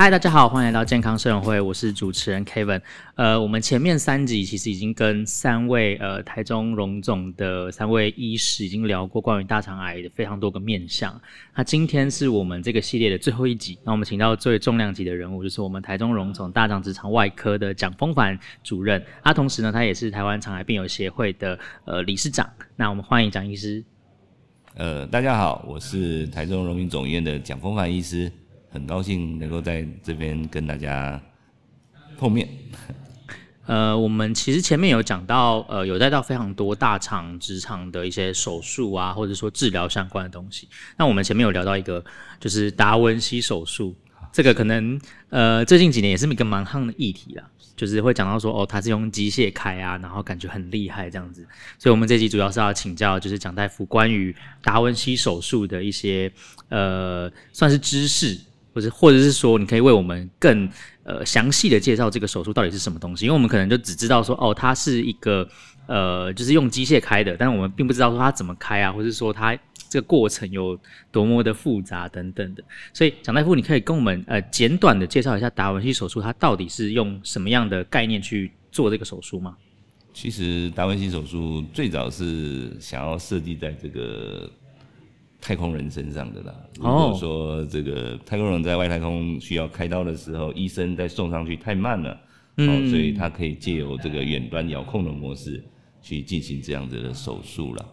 嗨，大家好，欢迎来到健康生友会，我是主持人 Kevin。呃，我们前面三集其实已经跟三位呃台中荣总的三位医师已经聊过关于大肠癌的非常多个面向。那今天是我们这个系列的最后一集，那我们请到最重量级的人物，就是我们台中荣总大肠直肠外科的蒋峰凡主任。他同时呢，他也是台湾肠癌病友协会的呃理事长。那我们欢迎蒋医师。呃，大家好，我是台中荣民总医院的蒋峰帆医师。很高兴能够在这边跟大家碰面。呃，我们其实前面有讲到，呃，有带到非常多大厂、职场的一些手术啊，或者说治疗相关的东西。那我们前面有聊到一个，就是达文西手术，这个可能呃最近几年也是一个蛮夯的议题啦，就是会讲到说，哦，他是用机械开啊，然后感觉很厉害这样子。所以我们这集主要是要请教，就是蒋大夫关于达文西手术的一些呃算是知识。或者或者是说，你可以为我们更呃详细的介绍这个手术到底是什么东西，因为我们可能就只知道说，哦，它是一个呃，就是用机械开的，但是我们并不知道说它怎么开啊，或者是说它这个过程有多么的复杂等等的。所以，蒋大夫，你可以跟我们呃简短的介绍一下达文西手术，它到底是用什么样的概念去做这个手术吗？其实，达文西手术最早是想要设计在这个。太空人身上的啦。如果说这个太空人在外太空需要开刀的时候，医生再送上去太慢了，嗯，所以他可以借由这个远端遥控的模式去进行这样子的手术了。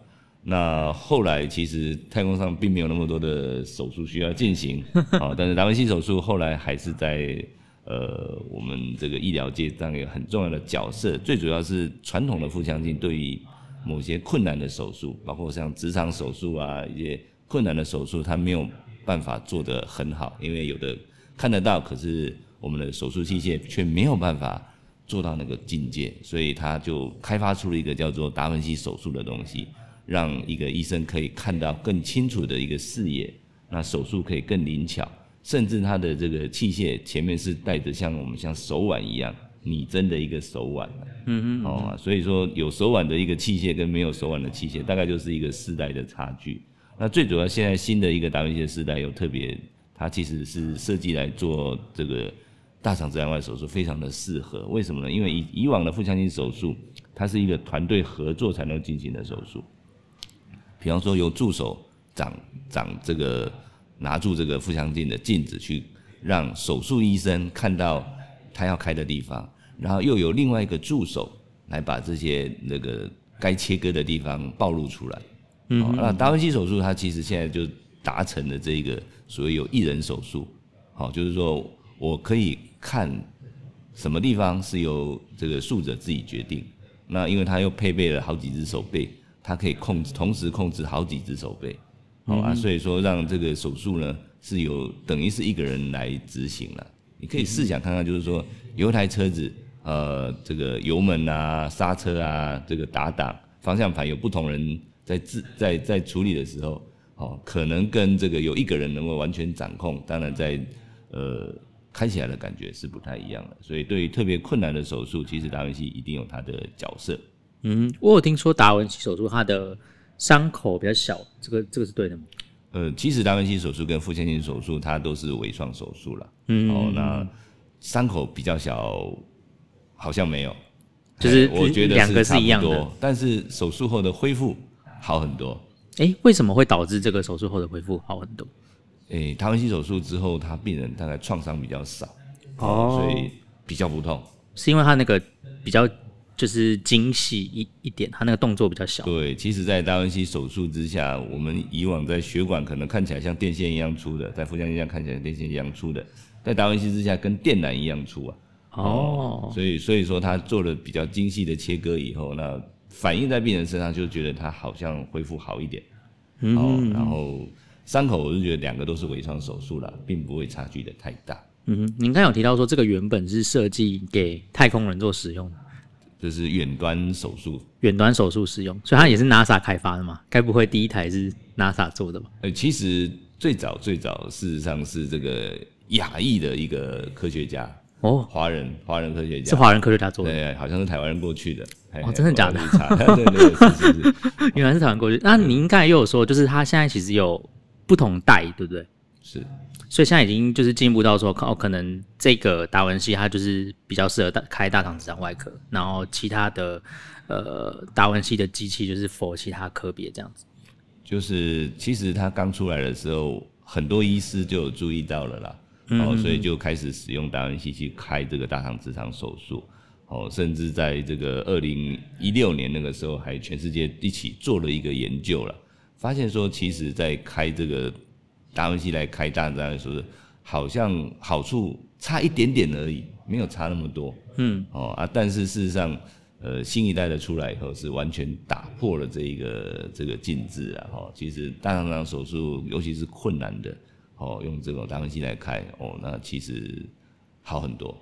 那后来其实太空上并没有那么多的手术需要进行，啊，但是达文西手术后来还是在呃我们这个医疗界上有很重要的角色。最主要是传统的腹腔镜对于某些困难的手术，包括像直肠手术啊一些。困难的手术，他没有办法做得很好，因为有的看得到，可是我们的手术器械却没有办法做到那个境界，所以他就开发出了一个叫做达文西手术的东西，让一个医生可以看到更清楚的一个视野，那手术可以更灵巧，甚至他的这个器械前面是带着像我们像手腕一样拟真的一个手腕，嗯嗯，哦，所以说有手腕的一个器械跟没有手腕的器械，大概就是一个世代的差距。那最主要，现在新的一个达文西的时代有特别，它其实是设计来做这个大肠直肠外手术，非常的适合。为什么呢？因为以以往的腹腔镜手术，它是一个团队合作才能进行的手术。比方说，由助手掌掌这个拿住这个腹腔镜的镜子，去让手术医生看到他要开的地方，然后又有另外一个助手来把这些那个该切割的地方暴露出来。嗯、哦，那达文西手术它其实现在就达成了这个所谓有一人手术，好，就是说我可以看什么地方是由这个术者自己决定。那因为它又配备了好几只手背，它可以控制同时控制好几只手背，好啊，所以说让这个手术呢是由等于是一个人来执行了。你可以试想看看，就是说有一台车子，呃，这个油门啊、刹车啊、这个打档、方向盘有不同人。在治在在处理的时候，哦，可能跟这个有一个人能够完全掌控，当然在呃开起来的感觉是不太一样的。所以对于特别困难的手术，其实达文西一定有他的角色。嗯，我有听说达文西手术他的伤口比较小，这个这个是对的吗？呃，其实达文西手术跟腹腔镜手术它都是微创手术了。嗯，哦，那伤口比较小，好像没有，就是我觉得两个是一样的，但是手术后的恢复。好很多，哎、欸，为什么会导致这个手术后的恢复好很多？哎、欸，达文西手术之后，他病人大概创伤比较少，哦，所以比较不痛，是因为他那个比较就是精细一一点，他那个动作比较小。对，其实，在达文西手术之下，我们以往在血管可能看起来像电线一样粗的，在腹腔镜下看起来电线一样粗的，在达文西之下跟电缆一样粗啊。哦，所以所以说他做了比较精细的切割以后，那。反映在病人身上，就觉得他好像恢复好一点，嗯，哦，然后伤口我就觉得两个都是微创手术了，并不会差距的太大。嗯哼，您刚有提到说这个原本是设计给太空人做使用，就是远端手术，远端手术使用，所以它也是 NASA 开发的嘛？该不会第一台是 NASA 做的吧？呃，其实最早最早事实上是这个亚裔的一个科学家。哦，华人华人科学家是华人科学家做的，对，好像是台湾人过去的。哦，真的假的？对对对，是是是，原来是台湾过去。那您刚才又有说，就是他现在其实有不同代，对不对？是，所以现在已经就是进步到说，哦，可能这个达文西它就是比较适合大开大肠直肠外科，然后其他的呃达文西的机器就是 for 其他科别这样子。就是其实他刚出来的时候，很多医师就有注意到了啦，嗯、哦，所以就开始使用达文西去开这个大肠直肠手术，哦，甚至在这个二零一六年那个时候，还全世界一起做了一个研究了，发现说，其实在开这个。达文西来开大这样说，好像好处差一点点而已，没有差那么多。嗯，哦啊，但是事实上，呃，新一代的出来以后是完全打破了这一个这个禁制啊。哈，其实大肠直肠手术，尤其是困难的，哦，用这种达文西来开，哦，那其实好很多。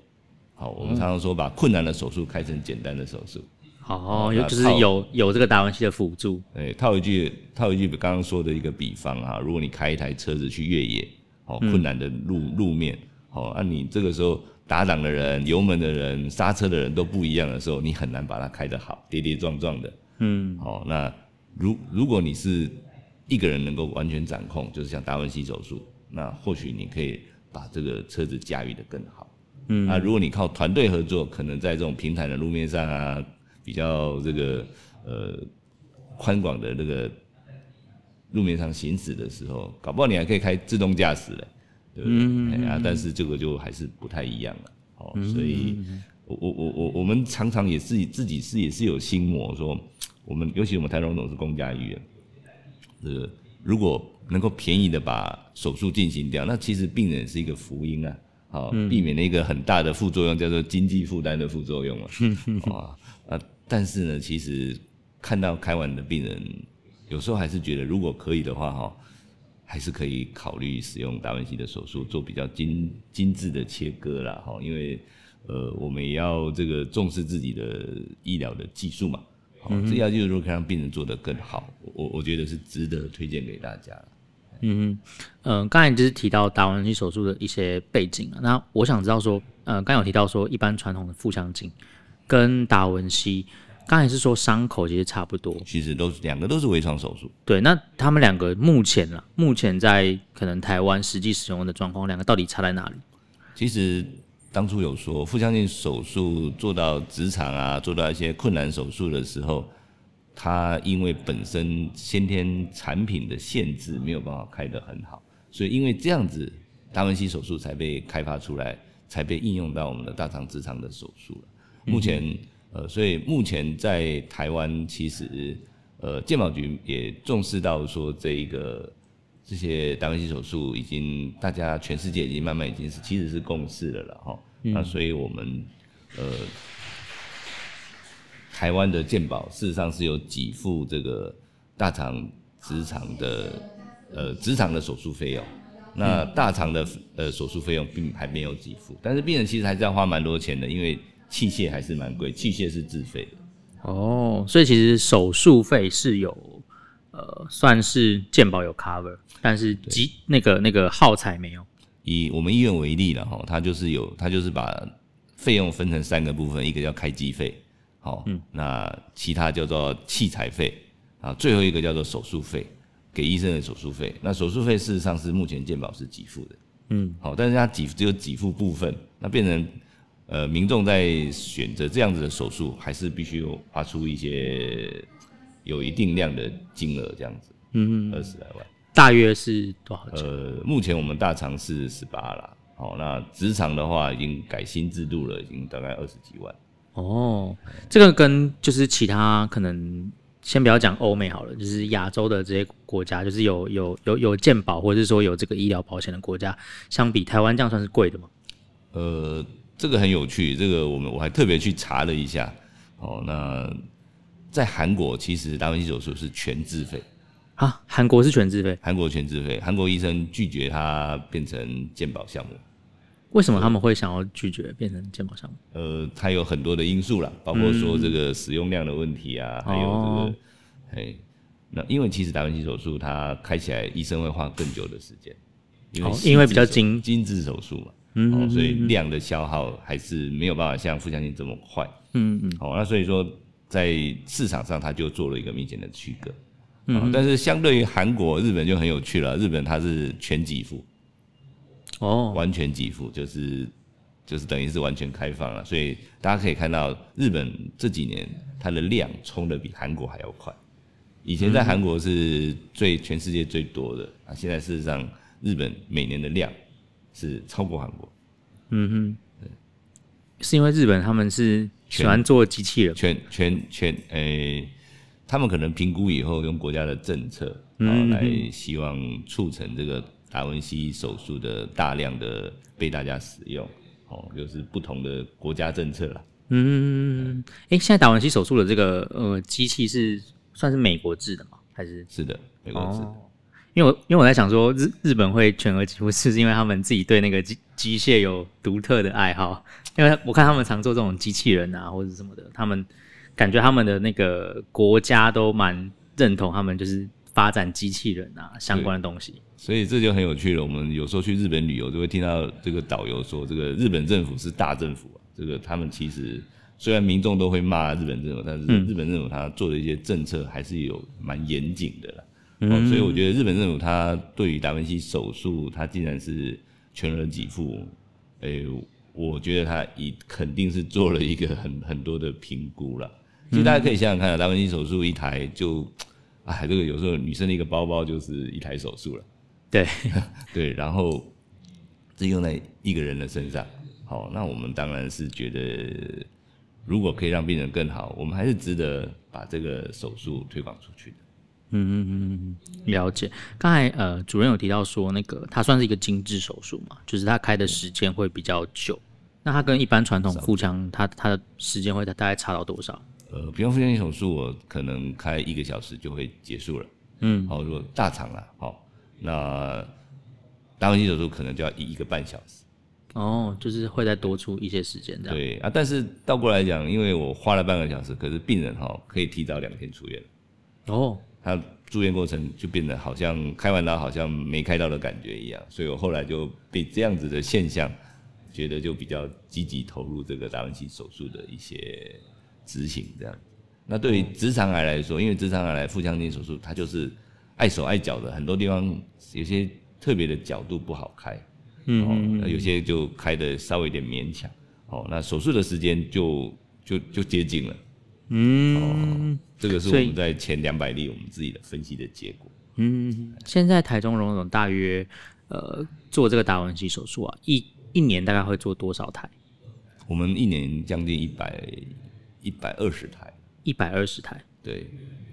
好，我们常常说把困难的手术开成简单的手术。哦，有就是有有这个达文西的辅助。哎，套一句套一句刚刚说的一个比方啊，如果你开一台车子去越野，哦，困难的路路面，哦，那你这个时候打档的人、油门的人、刹车的人都不一样的时候，你很难把它开得好，跌跌撞撞的。嗯，好，那如如果你是一个人能够完全掌控，就是像达文西手术，那或许你可以把这个车子驾驭的更好。嗯，那如果你靠团队合作，可能在这种平坦的路面上啊。比较这个呃宽广的那个路面上行驶的时候，搞不好你还可以开自动驾驶嘞，对不对？嗯嗯嗯啊，但是这个就还是不太一样了。哦，所以我我我我我们常常也是自己是也是有心魔，说我们尤其我们台荣总是公家医院，这个如果能够便宜的把手术进行掉，那其实病人是一个福音啊，好，避免了一个很大的副作用，叫做经济负担的副作用啊，啊啊。但是呢，其实看到开完的病人，有时候还是觉得，如果可以的话，哈，还是可以考虑使用达文西的手术做比较精精致的切割啦，哈，因为呃，我们也要这个重视自己的医疗的技术嘛，嗯，这要就是说可以让病人做得更好，我我觉得是值得推荐给大家。嗯嗯，呃，刚才就是提到达文西手术的一些背景啊，那我想知道说，呃，刚有提到说，一般传统的腹腔镜。跟达文西，刚才是说伤口其实差不多，其实都是两个都是微创手术。对，那他们两个目前啦，目前在可能台湾实际使用的状况，两个到底差在哪里？其实当初有说腹腔镜手术做到直肠啊，做到一些困难手术的时候，它因为本身先天产品的限制，没有办法开得很好，所以因为这样子，达文西手术才被开发出来，才被应用到我们的大肠直肠的手术了。目前，呃，所以目前在台湾，其实，呃，健保局也重视到说，这一个这些达文西手术已经大家全世界已经慢慢已经是其实是共识了了哈。那所以我们，呃，台湾的健保事实上是有给付这个大肠直肠的呃直肠的手术费用，那大肠的呃手术费用并还没有给付，但是病人其实还是要花蛮多钱的，因为。器械还是蛮贵，器械是自费的。哦，所以其实手术费是有，呃，算是健保有 cover，但是及那个那个耗材没有。以我们医院为例了哈，它就是有，它就是把费用分成三个部分，一个叫开机费，好，嗯，那其他叫做器材费，啊，最后一个叫做手术费，给医生的手术费。那手术费事实上是目前健保是给付的，嗯，好，但是它给只有给付部分，那变成。呃，民众在选择这样子的手术，还是必须花出一些有一定量的金额，这样子，嗯，二十来万，大约是多少钱？呃，目前我们大肠是十八啦，好，那直肠的话已经改新制度了，已经大概二十几万。哦，这个跟就是其他可能先不要讲欧美好了，就是亚洲的这些国家，就是有有有有健保或者是说有这个医疗保险的国家，相比台湾这样算是贵的吗？呃。这个很有趣，这个我们我还特别去查了一下，哦，那在韩国其实达文西手术是全自费啊，韩国是全自费，韩国全自费，韩国医生拒绝它变成健保项目，为什么他们会想要拒绝变成健保项目？呃，它有很多的因素啦，包括说这个使用量的问题啊，嗯、还有这个，哎、那因为其实达芬奇手术它开起来医生会花更久的时间，因为因为比较精精致手术嘛。嗯，哦，所以量的消耗还是没有办法像腹腔镜这么快。嗯嗯，好，那所以说在市场上它就做了一个明显的区隔。嗯，但是相对于韩国、日本就很有趣了。日本它是全给付，哦，完全给付就是就是等于是完全开放了，所以大家可以看到日本这几年它的量冲的比韩国还要快。以前在韩国是最全世界最多的。啊，现在事实上日本每年的量是超过韩国。嗯哼，对，是因为日本他们是喜欢做机器人，全全全诶、欸，他们可能评估以后用国家的政策，然后来希望促成这个达文西手术的大量的被大家使用，哦，就是不同的国家政策了。嗯，哎、欸，现在达文西手术的这个呃机器是算是美国制的吗？还是？是的，美国制的。哦因为我因为我在想说日日本会全额给付，是不是因为他们自己对那个机机械有独特的爱好？因为我看他们常做这种机器人啊，或者什么的，他们感觉他们的那个国家都蛮认同他们就是发展机器人啊相关的东西。所以这就很有趣了。我们有时候去日本旅游，就会听到这个导游说，这个日本政府是大政府啊。这个他们其实虽然民众都会骂日本政府，但是日本政府他做的一些政策还是有蛮严谨的啦。哦，所以我觉得日本政府他对于达文西手术，他竟然是全额给付，诶、欸，我觉得他已肯定是做了一个很很多的评估了。其实大家可以想想看啊，达文西手术一台就，哎，这个有时候女生的一个包包就是一台手术了。对 对，然后是用在一个人的身上。好，那我们当然是觉得，如果可以让病人更好，我们还是值得把这个手术推广出去的。嗯嗯嗯嗯，了解。刚才呃，主任有提到说，那个它算是一个精致手术嘛，就是它开的时间会比较久。那它跟一般传统腹腔，它它的时间会大概差到多少？呃，比方腹腔镜手术，我可能开一个小时就会结束了。嗯，好，如果大肠了，好，那达文西手术可能就要一一个半小时。哦，就是会再多出一些时间这样。对啊，但是倒过来讲，因为我花了半个小时，可是病人哈可以提早两天出院。哦。他住院过程就变得好像开完刀好像没开刀的感觉一样，所以我后来就被这样子的现象，觉得就比较积极投入这个达文西手术的一些执行这样。那对于直肠癌来说，因为直肠癌来腹腔镜手术，它就是碍手碍脚的，很多地方有些特别的角度不好开，嗯，有些就开的稍微有点勉强，哦，那手术的时间就就就接近了。嗯、哦，这个是我们在前两百例我们自己的分析的结果。嗯，现在台中荣总大约呃做这个达文西手术啊，一一年大概会做多少台？我们一年将近一百一百二十台，一百二十台。对，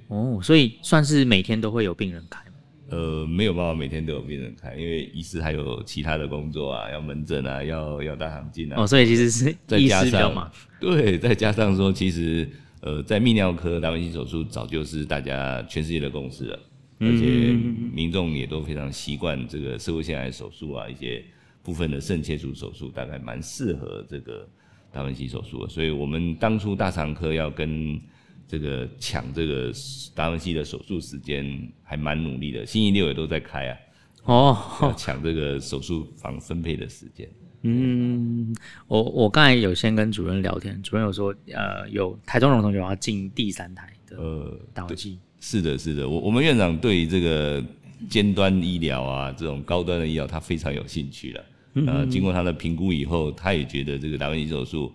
哦，所以算是每天都会有病人开。呃，没有办法每天都有病人开，因为医师还有其他的工作啊，要门诊啊，要要大肠镜啊。哦，所以其实是医师比较忙。对，再加上说其实。呃，在泌尿科达文西手术早就是大家全世界的共识了，而且民众也都非常习惯这个社会腺癌手术啊，一些部分的肾切除手术大概蛮适合这个达文西手术的，所以我们当初大肠科要跟这个抢这个达文西的手术时间，还蛮努力的，星期六也都在开啊，哦，要抢这个手术房分配的时间。嗯，我我刚才有先跟主任聊天，主任有说，呃，有台中荣同学要进第三台的呃达文西，是的，是的，我我们院长对这个尖端医疗啊，这种高端的医疗，他非常有兴趣了。呃，经过他的评估以后，他也觉得这个达文西手术，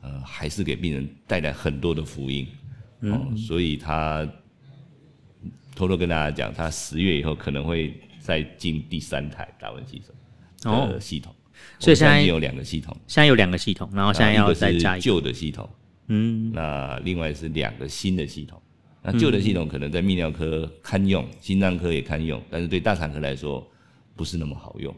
呃，还是给病人带来很多的福音，哦、呃，所以他偷偷跟大家讲，他十月以后可能会再进第三台达文西手的系统。哦所以现在有两个系统，现在有两个系统，然后现在要再加一个。旧的系统，嗯，那另外是两个新的系统，那旧的系统可能在泌尿科堪用，心脏科也堪用，但是对大肠科来说不是那么好用，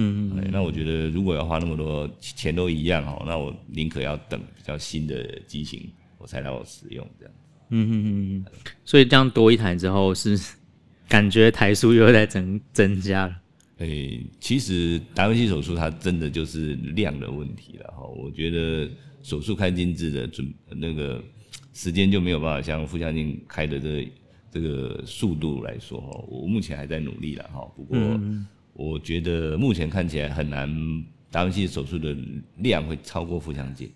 嗯嗯，那我觉得如果要花那么多钱都一样哦，那我宁可要等比较新的机型我才让我使用这样，嗯嗯嗯，所以这样多一台之后是感觉台数又在增增加了。诶、欸，其实达文西手术它真的就是量的问题了哈。我觉得手术开精致的准那个时间就没有办法像腹腔镜开的这個、这个速度来说哈。我目前还在努力了哈。不过我觉得目前看起来很难，达文西手术的量会超过腹腔镜。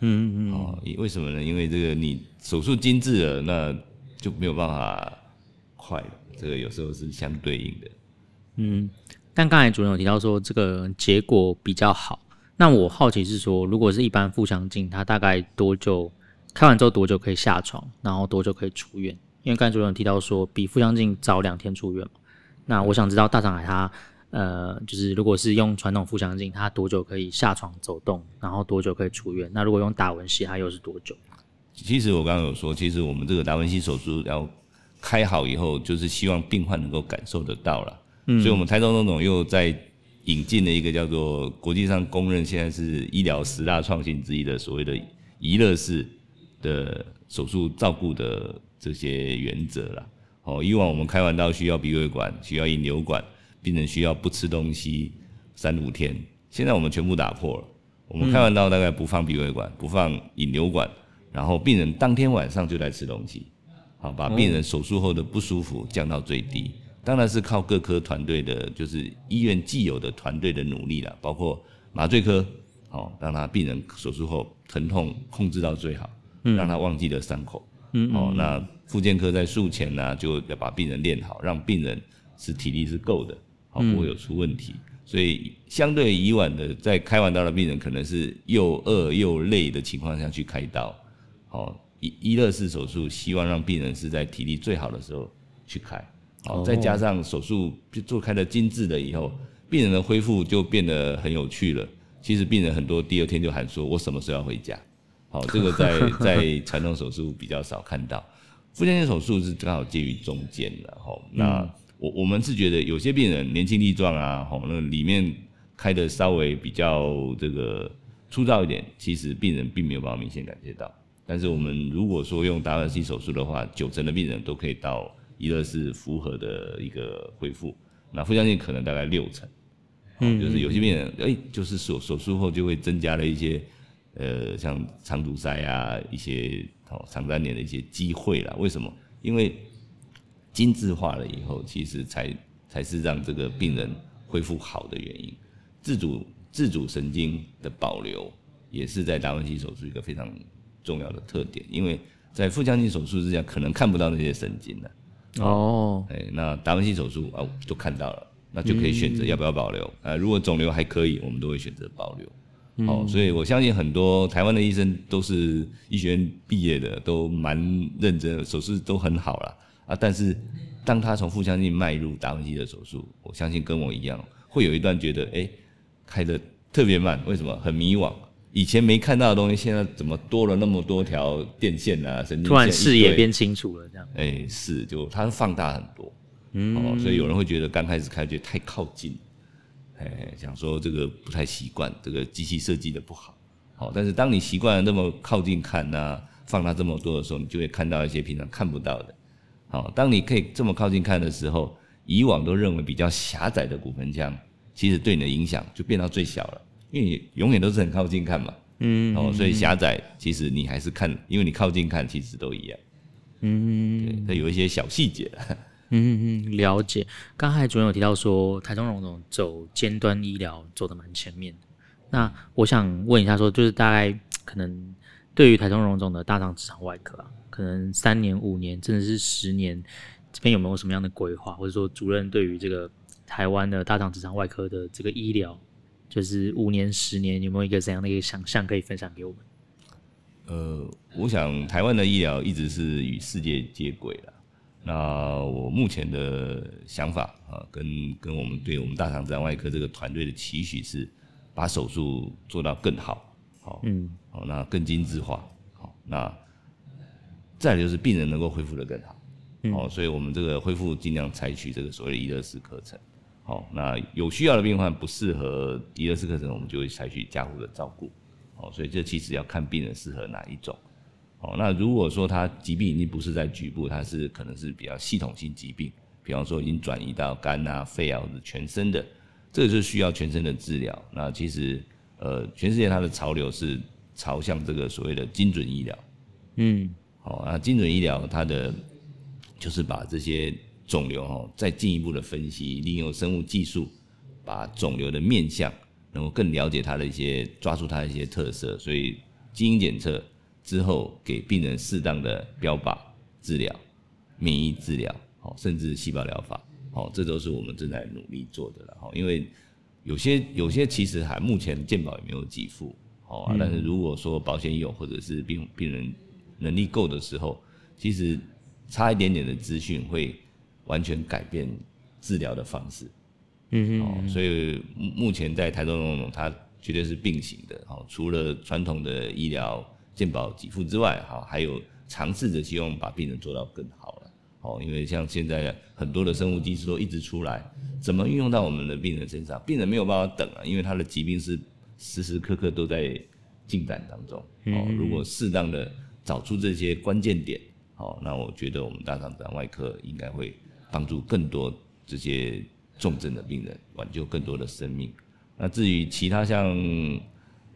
嗯嗯。哦，为什么呢？因为这个你手术精致了，那就没有办法快了。这个有时候是相对应的。嗯。但刚才主任有提到说这个结果比较好，那我好奇是说，如果是一般腹腔镜，它大概多久开完之后多久可以下床，然后多久可以出院？因为刚才主任有提到说比腹腔镜早两天出院嘛，那我想知道大肠癌它呃就是如果是用传统腹腔镜，它多久可以下床走动，然后多久可以出院？那如果用达文西，它又是多久？其实我刚刚有说，其实我们这个达文西手术要开好以后，就是希望病患能够感受得到了。嗯，所以我们台中总总又在引进了一个叫做国际上公认现在是医疗十大创新之一的所谓的娱乐式的手术照顾的这些原则了。哦，以往我们开完刀需要鼻胃管，需要引流管，病人需要不吃东西三五天，现在我们全部打破了。我们开完刀大概不放鼻胃管，不放引流管，然后病人当天晚上就来吃东西，好，把病人手术后的不舒服降到最低。当然是靠各科团队的，就是医院既有的团队的努力了，包括麻醉科，哦，让他病人手术后疼痛控制到最好，嗯，让他忘记了伤口，嗯，哦，那复健科在术前呢，就要把病人练好，让病人是体力是够的，好，不会有出问题。所以相对以往的，在开完刀的病人，可能是又饿又累的情况下去开刀，哦，医医乐式手术希望让病人是在体力最好的时候去开。好，再加上手术做开的精致了以后，病人的恢复就变得很有趣了。其实病人很多第二天就喊说：“我什么时候要回家？”好，这个在 在传统手术比较少看到。腹腔镜手术是刚好介于中间的。哈，那我我们是觉得有些病人年轻力壮啊，吼，那里面开的稍微比较这个粗糙一点，其实病人并没有办法明显感觉到。但是我们如果说用达文西手术的话，九成的病人都可以到。一个是符合的一个恢复，那腹腔镜可能大概六成，嗯，就是有些病人哎、欸，就是手手术后就会增加了一些，呃，像肠阻塞啊，一些哦肠粘连的一些机会啦。为什么？因为精致化了以后，其实才才是让这个病人恢复好的原因。自主自主神经的保留也是在达文西手术一个非常重要的特点，因为在腹腔镜手术之下可能看不到那些神经的。哦，哎，那达文西手术啊，都看到了，那就可以选择要不要保留。啊、嗯，如果肿瘤还可以，我们都会选择保留。哦、嗯，所以我相信很多台湾的医生都是医学院毕业的，都蛮认真，手术都很好了啊。但是当他从腹腔镜迈入达文西的手术，我相信跟我一样，会有一段觉得，哎，开的特别慢，为什么？很迷惘。以前没看到的东西，现在怎么多了那么多条电线啊？神经线突然视野变清楚了，这样。哎、欸，是，就它放大很多，嗯、哦，所以有人会觉得刚开始开觉得太靠近，哎、欸，想说这个不太习惯，这个机器设计的不好，好、哦，但是当你习惯了那么靠近看呐、啊，放大这么多的时候，你就会看到一些平常看不到的，好、哦，当你可以这么靠近看的时候，以往都认为比较狭窄的骨盆腔，其实对你的影响就变到最小了。因为你永远都是很靠近看嘛，嗯，哦，所以狭窄其实你还是看，因为你靠近看其实都一样，嗯，对，它有一些小细节，嗯嗯，了解。刚才主任有提到说，台中荣总走尖端医疗走得蛮前面的，那我想问一下说，就是大概可能对于台中荣总的大肠直肠外科啊，可能三年、五年，甚至是十年，这边有没有什么样的规划，或者说主任对于这个台湾的大肠直肠外科的这个医疗？就是五年、十年，有没有一个怎样的一个想象可以分享给我们？呃，我想台湾的医疗一直是与世界接轨的。那我目前的想法啊，跟跟我们对我们大肠直肠外科这个团队的期许是，把手术做到更好，好，嗯，好，那更精致化，好，那再就是病人能够恢复的更好，哦，所以我们这个恢复尽量采取这个所谓的宜乐式课程。好，那有需要的病患不适合宜乐式课程，我们就会采取加护的照顾。哦，所以这其实要看病人适合哪一种。哦，那如果说他疾病已经不是在局部，他是可能是比较系统性疾病，比方说已经转移到肝啊、肺啊或者全身的，这个是需要全身的治疗。那其实呃，全世界它的潮流是朝向这个所谓的精准医疗。嗯，好，那精准医疗它的就是把这些。肿瘤哈，再进一步的分析，利用生物技术，把肿瘤的面相能够更了解它的一些，抓住它的一些特色，所以基因检测之后，给病人适当的标靶治疗、免疫治疗，哦甚至细胞疗法，哦，这都是我们正在努力做的了。哦，因为有些有些其实还目前健保也没有给付，好啊。但是如果说保险有或者是病病人能力够的时候，其实差一点点的资讯会完全改变治疗的方式。嗯嗯。所以目前在台中它绝对是并行的。哦，除了传统的医疗健保给付之外，哈，还有尝试着希望把病人做到更好了。哦，因为像现在很多的生物技术都一直出来，怎么运用到我们的病人身上？病人没有办法等啊，因为他的疾病是时时刻刻都在进展当中。哦，如果适当的找出这些关键点，哦，那我觉得我们大肠直肠外科应该会帮助更多这些重症的病人，挽救更多的生命。那至于其他像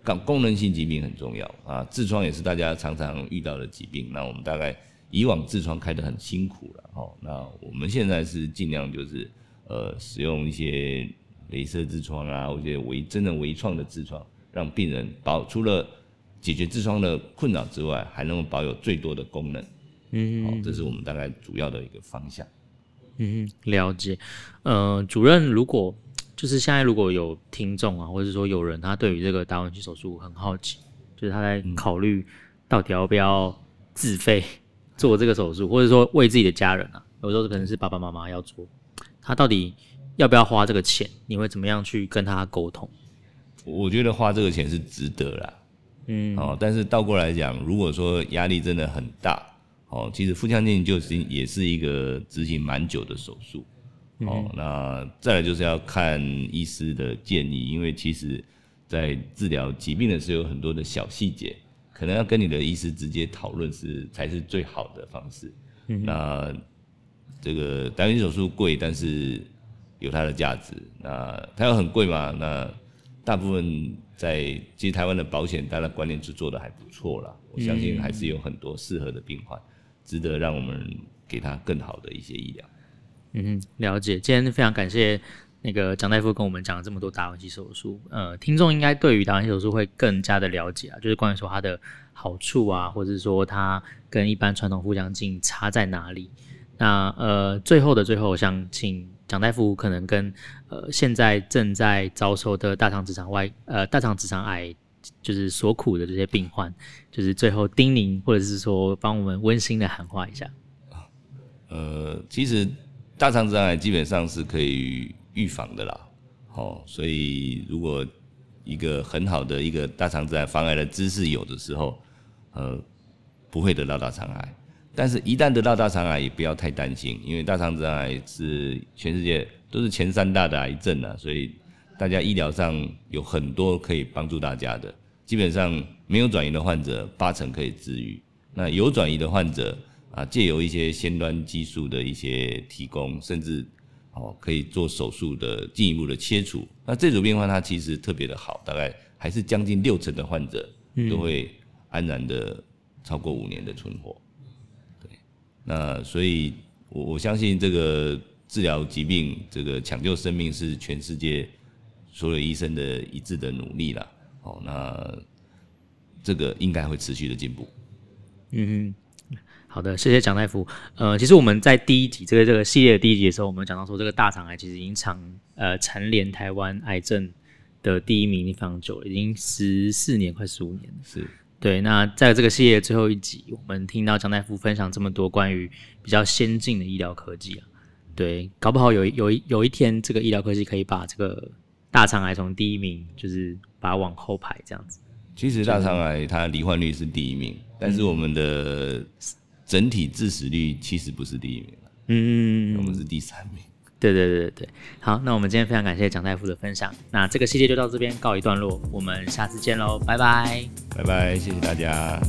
肝功能性疾病很重要啊，痔疮也是大家常常遇到的疾病。那我们大概。以往痔疮开得很辛苦了，哦，那我们现在是尽量就是，呃，使用一些镭射痔疮啊，或者微真的微创的痔疮，让病人保除了解决痔疮的困扰之外，还能够保有最多的功能。嗯，好，这是我们大概主要的一个方向。嗯，了解。呃，主任，如果就是现在如果有听众啊，或者说有人他对于这个达文西手术很好奇，就是他在考虑到底要不要自费。做这个手术，或者说为自己的家人啊，有时候可能是爸爸妈妈要做，他到底要不要花这个钱？你会怎么样去跟他沟通？我觉得花这个钱是值得啦，嗯，哦，但是倒过来讲，如果说压力真的很大，哦，其实腹腔镜就是也是一个执行蛮久的手术，哦，嗯、那再来就是要看医师的建议，因为其实在治疗疾病的时候有很多的小细节。可能要跟你的医师直接讨论是才是最好的方式。嗯、那这个达文西手术贵，但是有它的价值。那它要很贵嘛？那大部分在其实台湾的保险，当然观念是做的还不错啦。我相信还是有很多适合的病患，值得让我们给他更好的一些医疗。嗯，了解。今天非常感谢。那个蒋大夫跟我们讲了这么多达文西手术，呃，听众应该对于达文西手术会更加的了解啊，就是关于说它的好处啊，或者是说它跟一般传统腹腔镜差在哪里。那呃，最后的最后，我想请蒋大夫可能跟呃现在正在遭受的大肠直肠外呃大肠直肠癌就是所苦的这些病患，就是最后叮咛或者是说帮我们温馨的喊话一下。呃，其实大肠直肠癌基本上是可以。预防的啦，哦，所以如果一个很好的一个大肠直肠防癌的知识有的时候，呃，不会得到大肠癌，但是一旦得到大肠癌，也不要太担心，因为大肠直肠癌是全世界都是前三大的癌症啊，所以大家医疗上有很多可以帮助大家的，基本上没有转移的患者八成可以治愈，那有转移的患者啊，借由一些先端技术的一些提供，甚至。哦，可以做手术的进一步的切除。那这组病患它其实特别的好，大概还是将近六成的患者都会安然的超过五年的存活。那所以我我相信这个治疗疾病、这个抢救生命是全世界所有医生的一致的努力啦。哦，那这个应该会持续的进步。嗯哼。好的，谢谢蒋大夫。呃，其实我们在第一集这个这个系列的第一集的时候，我们讲到说，这个大肠癌其实已经长呃蝉联台湾癌症的第一名非常久了，已经十四年快十五年了。是对。那在这个系列的最后一集，我们听到蒋大夫分享这么多关于比较先进的医疗科技啊，对，搞不好有有一有一天，这个医疗科技可以把这个大肠癌从第一名，就是把它往后排这样子。其实大肠癌它罹患率是第一名，嗯、但是我们的。整体致死率其实不是第一名，嗯，我们是第三名。对对对对，好，那我们今天非常感谢蒋大夫的分享，那这个系列就到这边告一段落，我们下次见喽，拜拜，拜拜，谢谢大家。